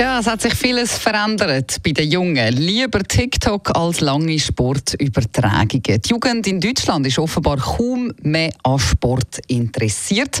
ja, es hat sich vieles verändert bei den Jungen. Lieber TikTok als lange Sportübertragungen. Die Jugend in Deutschland ist offenbar kaum mehr an Sport interessiert.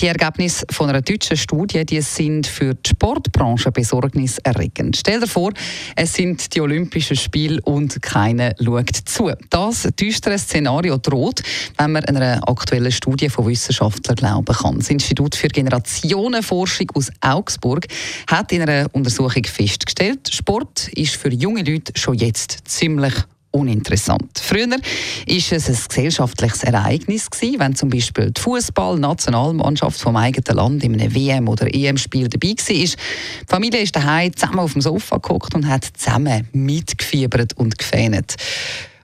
Die Ergebnisse von einer deutschen Studie die sind für die Sportbranche besorgniserregend. Stell dir vor, es sind die Olympischen Spiele und keiner schaut zu. Das düstere Szenario droht, wenn man einer aktuellen Studie von Wissenschaftlern glauben kann. Das Institut für Generationenforschung aus Augsburg hat in einer Untersuchung festgestellt, Sport ist für junge Leute schon jetzt ziemlich uninteressant. Früher war es ein gesellschaftliches Ereignis gewesen, wenn zum Beispiel die Fußball-Nationalmannschaft vom eigenen Land in einem WM- oder EM-Spiel dabei war. Die Familie ist daheim zusammen auf dem Sofa geguckt und hat zusammen mitgefiebert und gefähnet.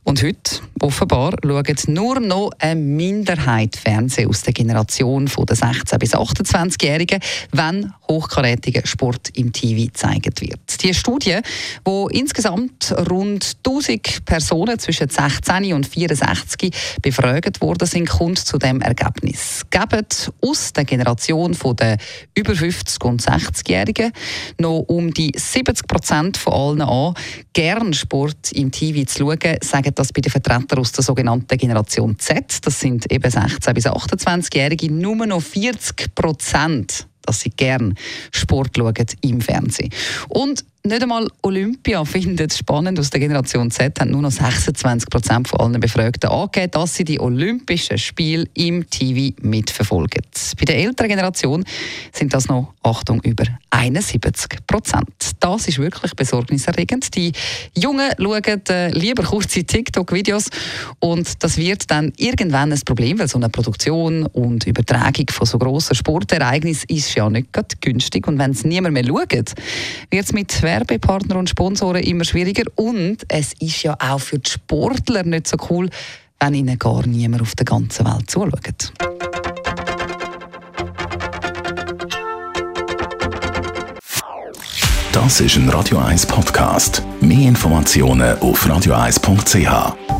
Und heute, offenbar, schaut nur noch eine Minderheit Fernsehen aus der Generation der 16- bis 28-Jährigen, wenn hochkarätiger Sport im TV gezeigt wird. Die Studie, wo insgesamt rund 1000 Personen zwischen 16 und 64 befragt worden sind, kommt zu dem Ergebnis. Geben aus der Generation der über 50 und 60-Jährigen noch um die 70 Prozent von allen an, gern Sport im TV zu schauen, sagen das bei den Vertretern aus der sogenannten Generation Z, das sind eben 16- bis 28-Jährige, nur noch 40 Prozent dass sie gern Sport schauen im Fernsehen. Und nicht einmal Olympia findet spannend. Aus der Generation Z haben nur noch 26 Prozent von allen Befragten angegeben, dass sie die Olympischen Spiele im TV mitverfolgen. Bei der älteren Generation sind das noch, Achtung, über 71 Prozent. Das ist wirklich besorgniserregend. Die Jungen schauen äh, lieber kurze TikTok-Videos und das wird dann irgendwann ein Problem, weil so eine Produktion und Übertragung von so grossen Sportereignissen ist ja nicht günstig. Und wenn es niemand mehr schaut, wird es mit Werbepartner und Sponsoren immer schwieriger. Und es ist ja auch für die Sportler nicht so cool, wenn ihnen gar niemand auf der ganzen Welt zuschaut. Das ist ein Radio 1 Podcast. Mehr Informationen auf radio1.ch.